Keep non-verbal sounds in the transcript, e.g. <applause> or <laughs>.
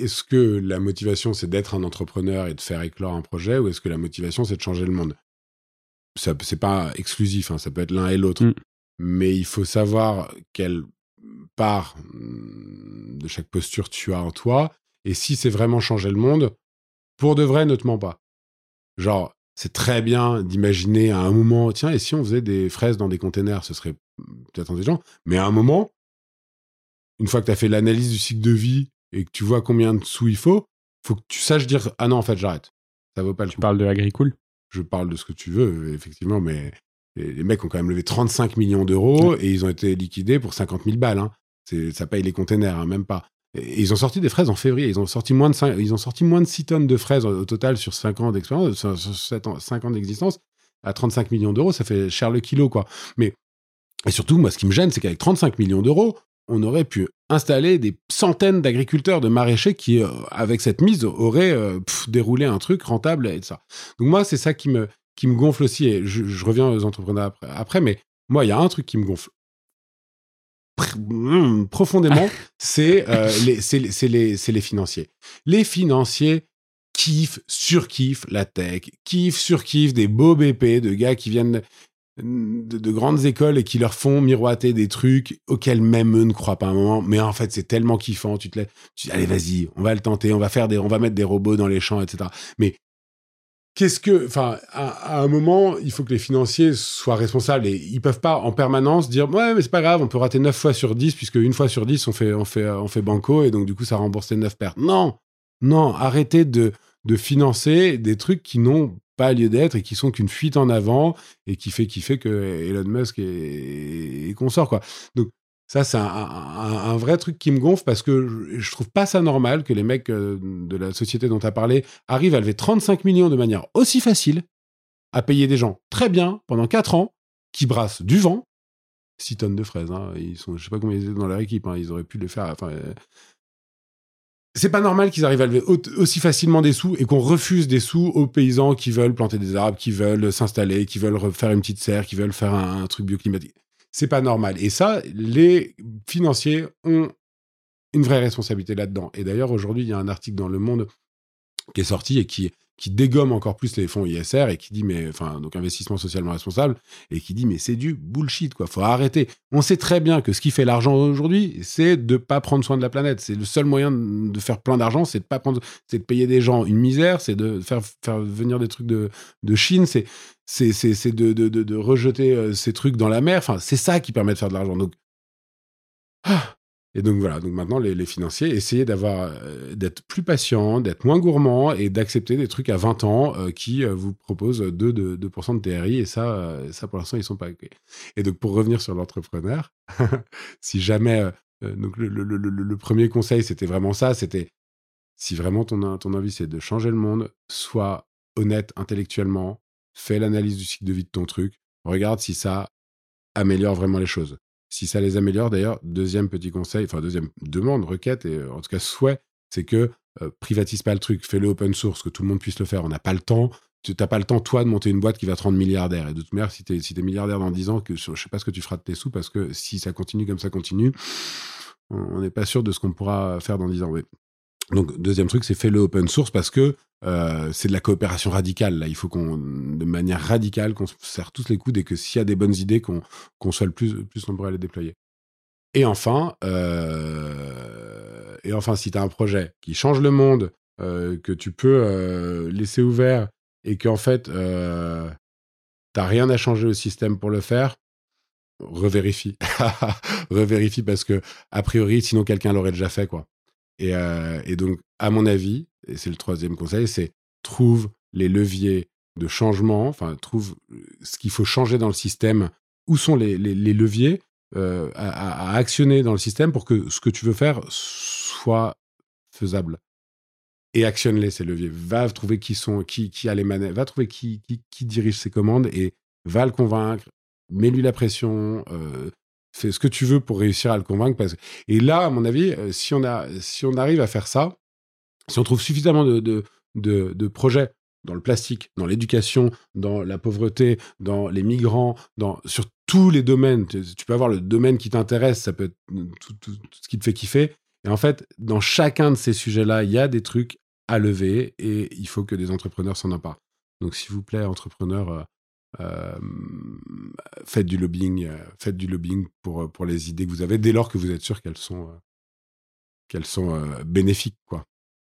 est-ce que la motivation, c'est d'être un entrepreneur et de faire éclore un projet, ou est-ce que la motivation, c'est de changer le monde? Ça, c'est pas exclusif, hein, ça peut être l'un et l'autre. Mm. Mais il faut savoir quelle part mm, de chaque posture tu as en toi, et si c'est vraiment changer le monde, pour de vrai, ne te mens pas. Genre, c'est très bien d'imaginer à un moment, tiens, et si on faisait des fraises dans des containers, ce serait peut-être intelligent, mais à un moment, une fois que tu as fait l'analyse du cycle de vie et que tu vois combien de sous il faut, faut que tu saches dire ah non en fait j'arrête. Ça vaut pas le Tu coup. parles de Agricool Je parle de ce que tu veux effectivement, mais les les mecs ont quand même levé 35 millions d'euros et ils ont été liquidés pour 50 000 balles. Hein. C'est- Ça paye les containers, hein, même pas. Et ils ont sorti des fraises en février. Ils ont sorti moins de 5, ils ont sorti moins de 6 tonnes de fraises au total sur 5 ans d'expérience, sur, sur 7 ans, 5 ans d'existence. À 35 millions d'euros, ça fait cher le kilo, quoi. Mais, et surtout, moi, ce qui me gêne, c'est qu'avec 35 millions d'euros, on aurait pu installer des centaines d'agriculteurs, de maraîchers qui, euh, avec cette mise, auraient euh, pff, déroulé un truc rentable et ça. Donc moi, c'est ça qui me, qui me gonfle aussi. Et je, je reviens aux entrepreneurs après, après, mais moi, il y a un truc qui me gonfle pr- mm, profondément, <laughs> c'est euh, les, c'est les- les financiers. Les financiers kiffent, surkiffent la tech, kiffent, surkiffent des beaux BP de gars qui viennent de, de grandes écoles et qui leur font miroiter des trucs auxquels même eux ne croient pas un moment. Mais en fait, c'est tellement kiffant. Tu te lèves, tu dis, allez, vas-y, on va le tenter, on va faire des, on va mettre des robots dans les champs, etc. Mais qu'est-ce que, enfin, à, à un moment, il faut que les financiers soient responsables et ils peuvent pas en permanence dire, ouais, mais c'est pas grave, on peut rater 9 fois sur 10 puisque une fois sur 10, on fait, on fait, on fait banco et donc du coup, ça rembourse les 9 pertes. Non, non, arrêtez de, de financer des trucs qui n'ont pas lieu d'être et qui sont qu'une fuite en avant et qui fait, qui fait que Elon Musk est, est consort, quoi. Donc, ça, c'est un, vrai truc qui me gonfle parce que je, je trouve pas ça normal que les mecs euh, de la société dont tu as parlé arrivent à lever 35 millions de manière aussi facile, à payer des gens très bien pendant 4 ans, qui brassent du vent, 6 tonnes de fraises. Hein. Ils sont, je sais pas combien ils étaient dans leur équipe, hein. ils auraient pu les faire. Enfin, euh, c'est pas normal qu'ils arrivent à lever au- aussi facilement des sous et qu'on refuse des sous aux paysans qui veulent planter des arbres, qui veulent s'installer, qui veulent refaire une petite serre, qui veulent faire un, un truc bioclimatique. C'est pas normal. Et ça, les financiers ont une vraie responsabilité là-dedans. Et d'ailleurs, aujourd'hui, il y a un article dans Le Monde qui est sorti et qui, qui dégomme encore plus les fonds ISR et qui dit, mais, enfin, donc investissement socialement responsable, et qui dit, mais c'est du bullshit, quoi. Faut arrêter. On sait très bien que ce qui fait l'argent aujourd'hui, c'est de pas prendre soin de la planète. C'est le seul moyen de faire plein d'argent, c'est de pas prendre, c'est de payer des gens une misère, c'est de faire, faire venir des trucs de, de Chine, c'est, c'est, c'est, de, de, de, de rejeter euh, ces trucs dans la mer. Enfin, c'est ça qui permet de faire de l'argent. Donc, ah. Et donc voilà, donc maintenant les, financiers, essayez d'avoir, euh, d'être plus patient, d'être moins gourmand et d'accepter des trucs à 20 ans euh, qui euh, vous proposent 2, de, 2% de TRI et ça, ça pour l'instant ils sont pas ok. Et donc pour revenir sur l'entrepreneur, <laughs> si jamais, donc le- le premier conseil c'était vraiment ça, c'était si vraiment ton, ton envie c'est de changer le monde, sois honnête intellectuellement, fais l'analyse du cycle de vie de ton truc, regarde si ça améliore vraiment les choses. Si ça les améliore, d'ailleurs, deuxième petit conseil, enfin deuxième demande, requête, et euh, en tout cas souhait, c'est que euh, privatise pas le truc, fais-le open source, que tout le monde puisse le faire. On n'a pas le temps. Tu n'as pas le temps, toi, de monter une boîte qui va te rendre milliardaire. Et de toute manière, si tu es, milliardaire dans 10 ans, je sais pas ce que tu feras de tes sous, parce que si ça continue comme ça continue, on n'est pas sûr de ce qu'on pourra faire dans 10 ans. Donc, deuxième truc, c'est fais-le open source parce que euh, c'est de la coopération radicale. Là, il faut qu'on, de manière radicale, qu'on se serre tous les coudes et que s'il y a des bonnes idées, qu'on qu'on soit le plus, plus nombreux à les déployer. Et enfin, euh, et enfin, si tu as un projet qui change le monde, euh, que tu peux laisser ouvert et qu'en fait, euh, t'as rien à changer au système pour le faire, revérifie. <laughs> revérifie parce que, a priori, sinon quelqu'un l'aurait déjà fait, quoi. Et, euh, et donc, à mon avis, et c'est le troisième conseil, c'est trouve les leviers de changement, enfin, trouve ce qu'il faut changer dans le système, où sont les, les, leviers euh, à, actionner dans le système pour que ce que tu veux faire soit faisable? Et actionne-les, ces leviers. Va trouver qui sont, qui, qui a les manettes, va trouver qui, qui, dirige ses commandes et va le convaincre, mets-lui la pression, euh, fais ce que tu veux pour réussir à le convaincre. Parce... Et là, à mon avis, euh, si on, a, si on arrive à faire ça, si on trouve suffisamment de, de, de, projets dans le plastique, dans l'éducation, dans la pauvreté, dans les migrants, dans, sur tous les domaines, tu, peux avoir le domaine qui t'intéresse, ça peut être tout, tout- tout ce qui te fait kiffer, Et en fait, dans chacun de ces sujets-là, il y a des trucs à lever et il faut que des entrepreneurs s'en emparent. Donc, s'il vous plaît, entrepreneurs, euh, faites du lobbying, faites du lobbying pour, pour les idées que vous avez, dès lors que vous êtes sûr qu'elles sont, qu'elles sont bénéfiques, quoi.